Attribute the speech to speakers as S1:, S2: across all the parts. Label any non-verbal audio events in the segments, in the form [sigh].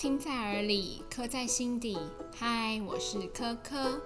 S1: 听在耳里，刻在心底。嗨，我是科科，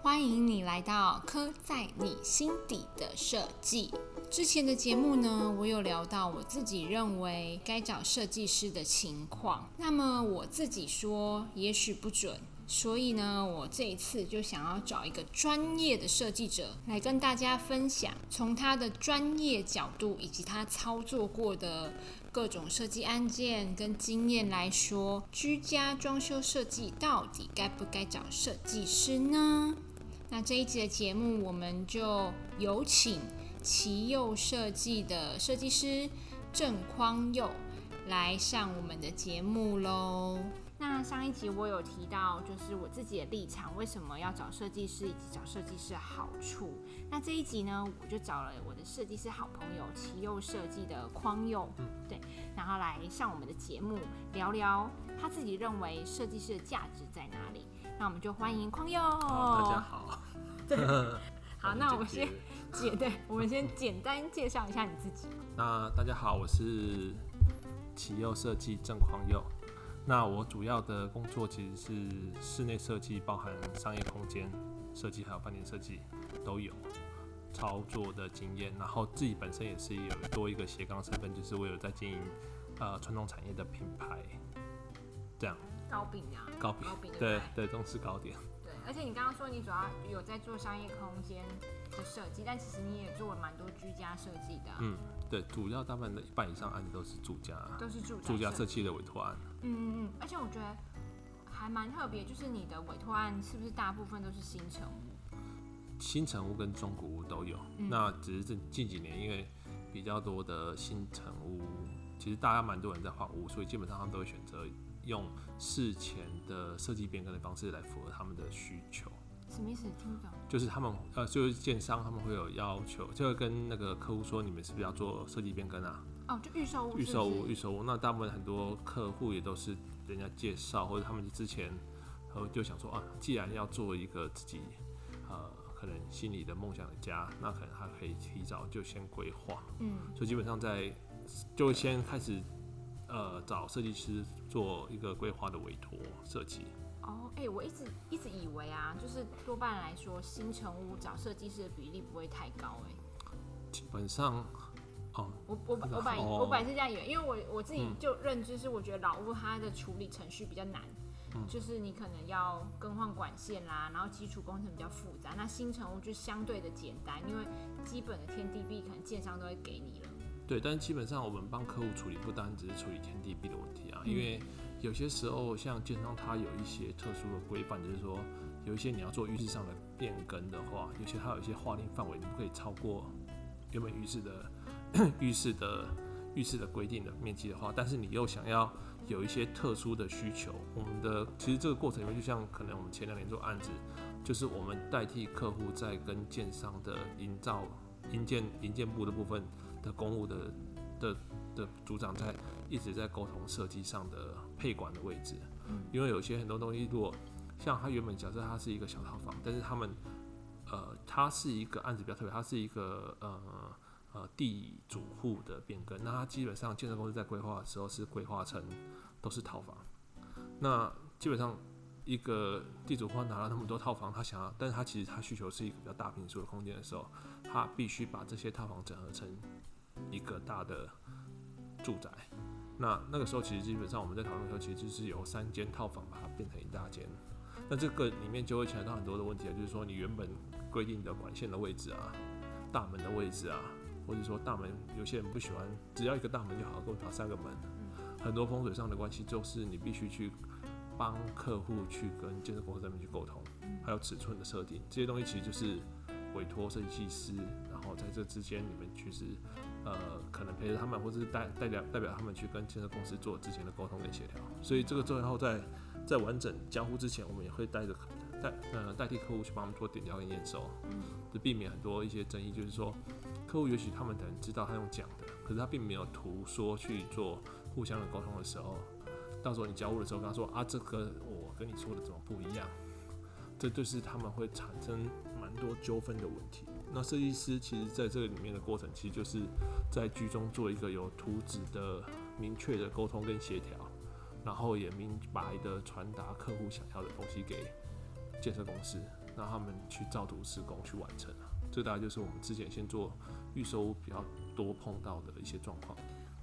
S1: 欢迎你来到刻在你心底的设计。之前的节目呢，我有聊到我自己认为该找设计师的情况。那么我自己说，也许不准。所以呢，我这一次就想要找一个专业的设计者来跟大家分享，从他的专业角度以及他操作过的各种设计案件跟经验来说，居家装修设计到底该不该找设计师呢？那这一集的节目，我们就有请奇佑设计的设计师郑匡佑来上我们的节目喽。那上一集我有提到，就是我自己的立场，为什么要找设计师，以及找设计师的好处。那这一集呢，我就找了我的设计师好朋友奇佑设计的匡佑，对，然后来上我们的节目聊聊他自己认为设计师的价值在哪里。那我们就欢迎匡佑。
S2: 大家好。[laughs]
S1: 对。[laughs] 好，那我们先简 [laughs] 对，我们先简单介绍一下你自己。
S2: 那大家好，我是奇佑设计郑匡佑。那我主要的工作其实是室内设计，包含商业空间设计，还有饭店设计都有操作的经验。然后自己本身也是有多一个斜杠身份，就是我有在经营呃传统产业的品牌，这样。
S1: 糕饼啊，
S2: 糕饼，对对，中式糕点。
S1: 对，而且你刚刚说你主要有在做商业空间的设计，但其实你也做了蛮多居家设计的。
S2: 嗯，对，主要大部分的一半以上案子都是住家，
S1: 都是住
S2: 住家设计的委托案。
S1: 嗯嗯嗯，而且我觉得还蛮特别，就是你的委托案是不是大部分都是新城屋？
S2: 新城屋跟中古屋都有，那只是这近几年因为比较多的新城屋，其实大家蛮多人在换屋，所以基本上他们都会选择用事前的设计变更的方式来符合他们的需求。
S1: 什么意思？听不懂。
S2: 就是他们呃，就是建商他们会有要求，就会跟那个客户说，你们是不是要做设计变更啊？
S1: 哦，就预售屋，
S2: 预售屋，预售屋。那大部分很多客户也都是人家介绍，或者他们之前呃就想说啊，既然要做一个自己呃可能心里的梦想的家，那可能他可以提早就先规划。嗯，所以基本上在就先开始呃找设计师做一个规划的委托设计。
S1: 哦，哎，我一直一直以为啊，就是多半来说新城屋找设计师的比例不会太高，哎，
S2: 基本上。
S1: 哦，我我我本我本来是这样以为，因为我我自己就认知是，我觉得老屋它的处理程序比较难，就是你可能要更换管线啦，然后基础工程比较复杂。那新城屋就相对的简单，因为基本的天地壁可能建商都会给你了。
S2: 对，但是基本上我们帮客户处理不单只是处理天地币的问题啊，因为有些时候像建商它有一些特殊的规范，就是说有一些你要做浴室上的变更的话，有些它有一些划定范围，你不可以超过原本浴室的。[clears throat] 浴室的浴室的规定的面积的话，但是你又想要有一些特殊的需求，我们的其实这个过程里面就像可能我们前两年做案子，就是我们代替客户在跟建商的营造营建营建部的部分的公务的的的组长在一直在沟通设计上的配管的位置，因为有些很多东西，如果像他原本假设它是一个小套房，但是他们呃它是一个案子比较特别，它是一个呃。呃，地主户的变更，那它基本上建设公司在规划的时候是规划成都是套房。那基本上一个地主户拿了那么多套房，他想要，但是他其实他需求是一个比较大平数的空间的时候，他必须把这些套房整合成一个大的住宅。那那个时候其实基本上我们在讨论的时候，其实就是由三间套房把它变成一大间。那这个里面就会牵扯到很多的问题啊，就是说你原本规定的管线的位置啊，大门的位置啊。或者说大门，有些人不喜欢，只要一个大门就好，够打三个门。很多风水上的关系，就是你必须去帮客户去跟建设公司那边去沟通，还有尺寸的设定，这些东西其实就是委托设计师，然后在这之间你们其实呃可能陪着他们，或者是代代表代表他们去跟建设公司做之前的沟通跟协调。所以这个最后在在完整交付之前，我们也会带着代呃代替客户去帮他们做点交跟验收，就避免很多一些争议，就是说。客户也许他们可能知道他用讲的，可是他并没有图说去做互相的沟通的时候，到时候你交付的时候跟他说啊，这个我跟你说的怎么不一样？这就是他们会产生蛮多纠纷的问题。那设计师其实在这个里面的过程，其实就是在居中做一个有图纸的明确的沟通跟协调。然后也明白的传达客户想要的东西给建设公司，让他们去照图施工去完成啊。这大概就是我们之前先做预售屋比较多碰到的一些状况。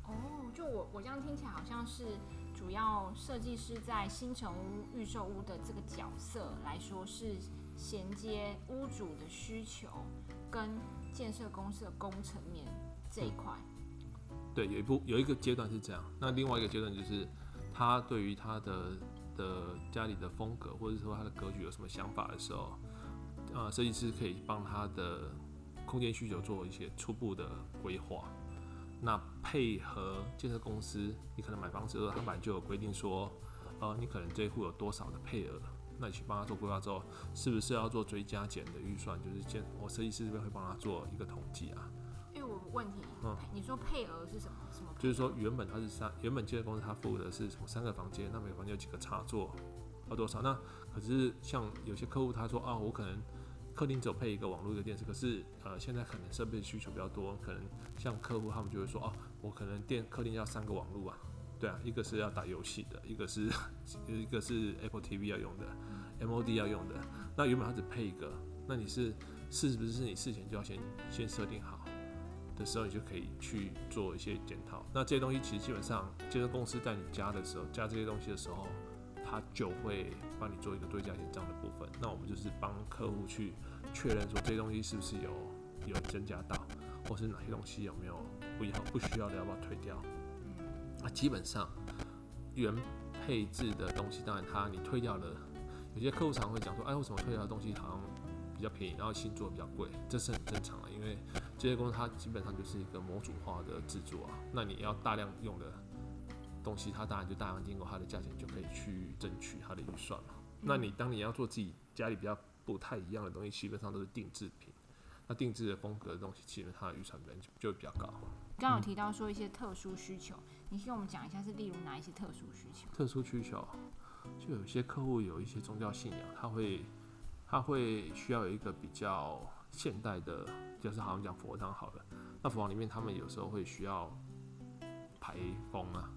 S1: 哦，就我我这样听起来好像是主要设计师在新城屋预售屋的这个角色来说，是衔接屋主的需求跟建设公司的工程面这一块。
S2: 对，有一部有一个阶段是这样，那另外一个阶段就是他对于他的的家里的风格或者说他的格局有什么想法的时候，呃，设计师可以帮他的空间需求做一些初步的规划。那配合建设公司，你可能买房子的时候，他本来就有规定说，呃，你可能这一户有多少的配额，那你去帮他做规划之后，是不是要做追加减的预算？就是建我设计师这边会帮他做一个统计啊。
S1: 因为我问题，
S2: 嗯
S1: 你说配额是什么？什么？
S2: 就是说原本他是三，原本建设公司他付的是什么三个房间，那每个房间有几个插座，要多少？那可是像有些客户他说啊，我可能客厅只有配一个网络一个电视，可是呃现在可能设备需求比较多，可能像客户他们就会说哦、我可能电客厅要三个网络啊，对啊，一个是要打游戏的，一个是 [laughs] 一个是 Apple TV 要用的，MOD 要用的，那原本它只配一个，那你是是不是你事前就要先先设定好？的时候，你就可以去做一些检讨。那这些东西其实基本上，建设公司在你加的时候，加这些东西的时候，他就会帮你做一个对价减账的部分。那我们就是帮客户去确认说这些东西是不是有有增加到，或是哪些东西有没有不要不需要的要不要退掉。那基本上原配置的东西，当然它你退掉了，有些客户常会讲说，哎，为什么退掉的东西好像比较便宜，然后新做比较贵，这是很正常的，因为这些公司它基本上就是一个模组化的制作啊，那你要大量用的东西，它当然就大量经过，它的价钱就可以去争取它的预算嘛。那你当你要做自己家里比较不太一样的东西，基本上都是定制品。那定制的风格的东西，其实它的预算本来就就比较高。
S1: 刚刚有提到说一些特殊需求，你先跟我们讲一下是例如哪一些特殊需求？
S2: 特殊需求，就有些客户有一些宗教信仰，他会他会需要有一个比较现代的，就是好像讲佛堂好了，那佛堂里面他们有时候会需要排风啊，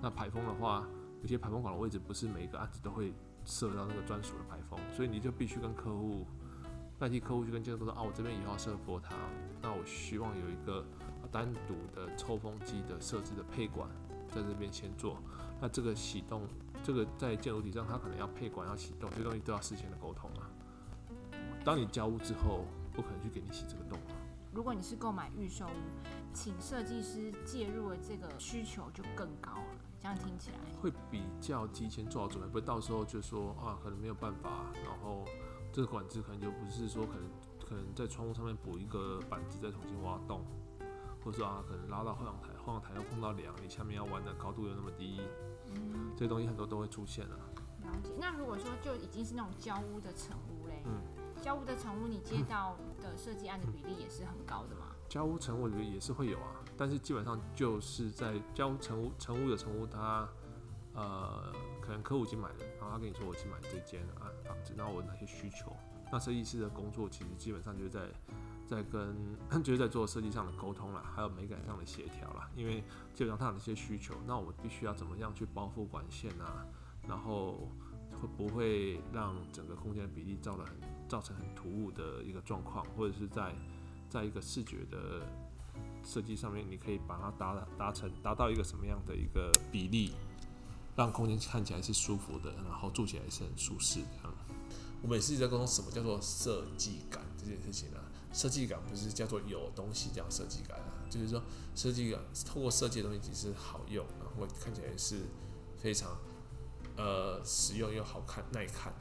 S2: 那排风的话，有些排风管的位置不是每一个案子都会设到那个专属的排风，所以你就必须跟客户代替客户去跟建筑说啊，我这边以后要设佛堂，那我希望有一个单独的抽风机的设置的配管在这边先做，那这个启动，这个在建筑体上它可能要配管要启动，这些东西都要事先的沟通啊。当你交屋之后，不可能去给你洗这个洞啊。
S1: 如果你是购买预售屋，请设计师介入的这个需求就更高了。这样听起来，
S2: 会比较提前做好准备，不会到时候就说啊，可能没有办法，然后这个管子可能就不是说可能可能在窗户上面补一个板子，再重新挖洞，或者说啊，可能拉到后阳台，后阳台又碰到梁，你下面要弯的高度又那么低，
S1: 嗯，
S2: 这些东西很多都会出现啊。
S1: 了解。那如果说就已经是那种交屋的成屋嘞，
S2: 嗯，
S1: 交屋的成屋你接到的设计案的比例也是很高的嘛？[laughs]
S2: 交屋成屋我觉得也是会有啊，但是基本上就是在交屋成屋成屋的成屋，它呃可能客户已经买了，然后他跟你说我已经买了这间啊房子，那我有哪些需求？那设计师的工作其实基本上就是在在跟 [clears throat] 就是在做设计上的沟通啦，还有美感上的协调啦，因为基本上他有一些需求，那我必须要怎么样去包覆管线啊，然后会不会让整个空间的比例造了很造成很突兀的一个状况，或者是在在一个视觉的设计上面，你可以把它达达成达到一个什么样的一个比例，让空间看起来是舒服的，然后住起来是很舒适的。嗯我们也是一直在沟通什么叫做设计感这件事情啊。设计感不是叫做有东西叫设计感啊，就是说设计感透过设计的东西其实好用，然后看起来是非常呃实用又好看耐看。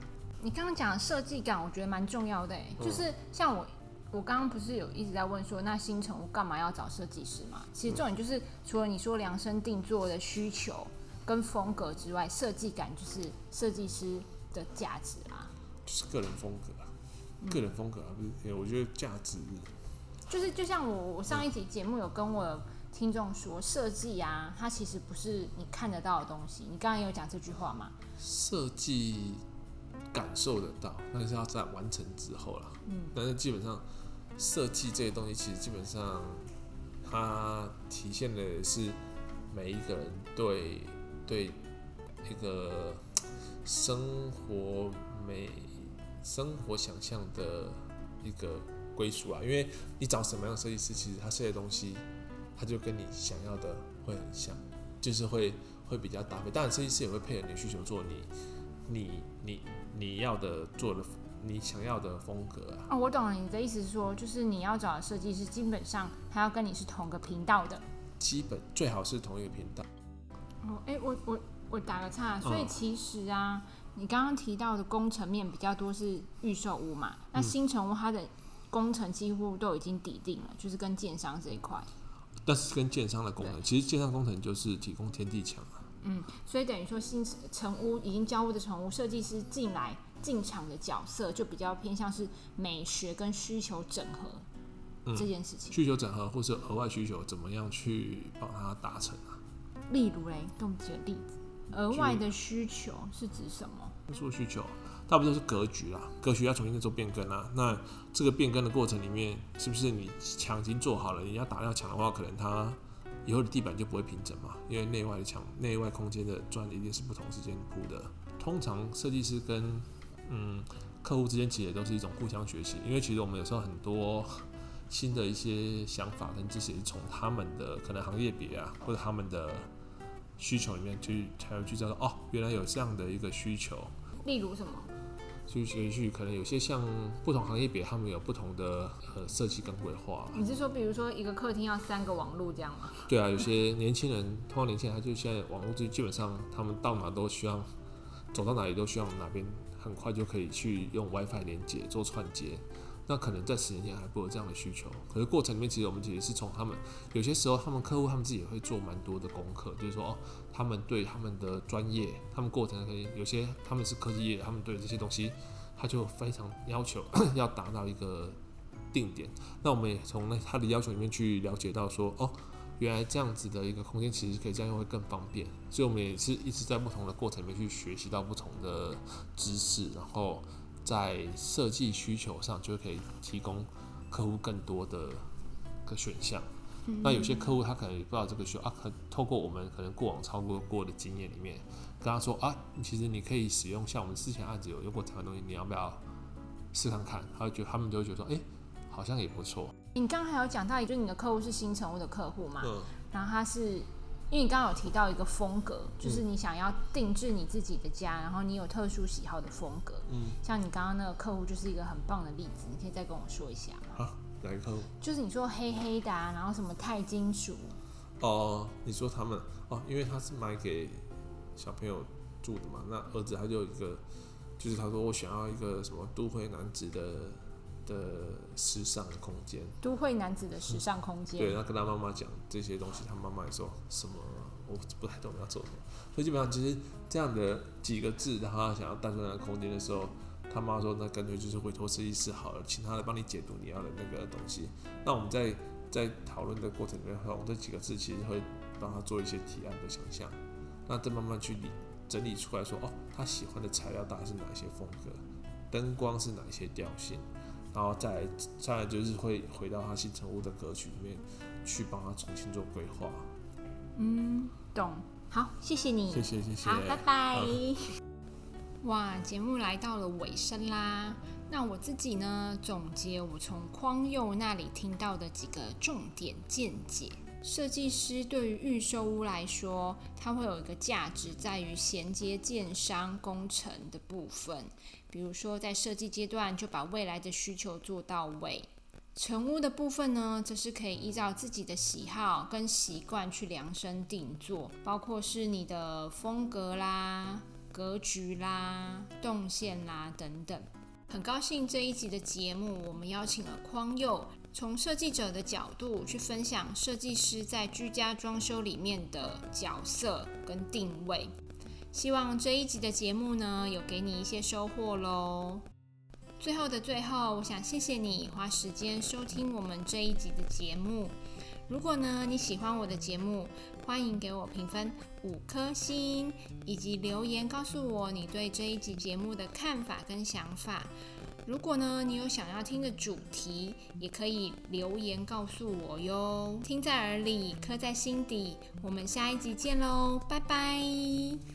S1: 你刚刚讲的设计感，我觉得蛮重要的就是像我。我刚刚不是有一直在问说，那新城我干嘛要找设计师嘛？其实重点就是，除了你说量身定做的需求跟风格之外，设计感就是设计师的价值啊。
S2: 就是个人风格啊，个人风格啊，不是，我觉得价值
S1: 就是就像我我上一集节目有跟我听众说，设计啊，它其实不是你看得到的东西。你刚刚也有讲这句话嘛？
S2: 设计感受得到，但是要在完成之后啦。
S1: 嗯，
S2: 但是基本上设计这些东西，其实基本上它体现的是每一个人对对一个生活美、生活想象的一个归属啊。因为你找什么样的设计师，其实他设计的东西，他就跟你想要的会很像，就是会会比较搭配。当然，设计师也会配合你的需求做你你你你要的做的你想要的风格啊。
S1: 哦，我懂了，你的意思是说，就是你要找的设计师，基本上他要跟你是同个频道的。
S2: 基本最好是同一个频道。
S1: 哦，哎，我我我打个岔，所以其实啊，你刚刚提到的工程面比较多是预售屋嘛，那新城屋它的工程几乎都已经抵定了，就是跟建商这一块。
S2: 但是跟建商的工程，其实建商工程就是提供天地墙啊。
S1: 嗯，所以等于说新城屋已经交屋的成屋设计师进来进场的角色，就比较偏向是美学跟需求整合这件事情。
S2: 需求整合或是额外需求，怎么样去帮他达成啊？
S1: 例如嘞，给我们举个例子，额外的需求是指什么？
S2: 特殊需求，大部分都是格局啦，格局要重新再做变更啦。那这个变更的过程里面，是不是你墙已经做好了？你要打掉墙的话，可能它以后的地板就不会平整嘛，因为内外的墙、内外空间的砖一定是不同时间铺的。通常设计师跟嗯客户之间其实也都是一种互相学习，因为其实我们有时候很多新的一些想法跟知识也是从他们的可能行业别啊，或者他们的。需求里面去才会去知道哦，原来有这样的一个需求。
S1: 例如什么？
S2: 就也许可能有些像不同行业别，他们有不同的呃设计跟规划。
S1: 你是说，比如说一个客厅要三个网络这样吗？
S2: 对啊，有些年轻人，通常年轻人他就现在网络就基本上他们到哪都需要，走到哪里都需要哪边很快就可以去用 WiFi 连接做串接。那可能在十年前还不有这样的需求，可是过程里面其实我们其实是从他们有些时候他们客户他们自己也会做蛮多的功课，就是说哦，他们对他们的专业，他们过程可以有些他们是科技业，他们对这些东西他就非常要求 [coughs] 要达到一个定点。那我们也从那他的要求里面去了解到说哦，原来这样子的一个空间其实可以这样用会更方便，所以我们也是一直在不同的过程里面去学习到不同的知识，然后。在设计需求上，就可以提供客户更多的个选项。那有些客户他可能也不知道这个需要啊，可透过我们可能过往超过过的经验里面，跟他说啊，其实你可以使用像我们之前案子有用过这样东西，你要不要试看看？他就觉得他们就会觉得说，哎，好像也不错。
S1: 你刚刚还有讲到，也就是你的客户是新成屋的客户嘛？嗯。然后他是。因为你刚刚有提到一个风格，就是你想要定制你自己的家，然后你有特殊喜好的风格。嗯，像你刚刚那个客户就是一个很棒的例子，你可以再跟我说一下吗？
S2: 啊，哪个客户？
S1: 就是你说黑黑的，啊，然后什么钛金属。
S2: 哦，你说他们哦，因为他是买给小朋友住的嘛，那儿子他就有一个，就是他说我想要一个什么都会男子的。的时尚空间，
S1: 都会男子的时尚空间。
S2: 对，他跟他妈妈讲这些东西，他妈妈也说什么？我不太懂要做什么。所以基本上，其实这样的几个字，然后想要单纯的空间的时候，他妈说那干脆就是委托设计师好了，请他来帮你解读你要的那个东西。那我们在在讨论的过程里面，我们这几个字其实会帮他做一些提案的想象，那再慢慢去理整理出来说，哦，他喜欢的材料大概是哪一些风格，灯光是哪一些调性。然后再再来就是会回到他新成屋的格局里面去帮他重新做规划。
S1: 嗯，懂。好，谢谢你。
S2: 谢谢谢谢。
S1: 好，拜拜。[laughs] 哇，节目来到了尾声啦。那我自己呢，总结我从匡佑那里听到的几个重点见解。设计师对于预售屋来说，它会有一个价值在于衔接建商工程的部分。比如说，在设计阶段就把未来的需求做到位。成屋的部分呢，则是可以依照自己的喜好跟习惯去量身定做，包括是你的风格啦、格局啦、动线啦等等。很高兴这一集的节目，我们邀请了匡佑，从设计者的角度去分享设计师在居家装修里面的角色跟定位。希望这一集的节目呢，有给你一些收获喽。最后的最后，我想谢谢你花时间收听我们这一集的节目。如果呢你喜欢我的节目，欢迎给我评分五颗星，以及留言告诉我你对这一集节目的看法跟想法。如果呢你有想要听的主题，也可以留言告诉我哟。听在耳里，刻在心底。我们下一集见喽，拜拜。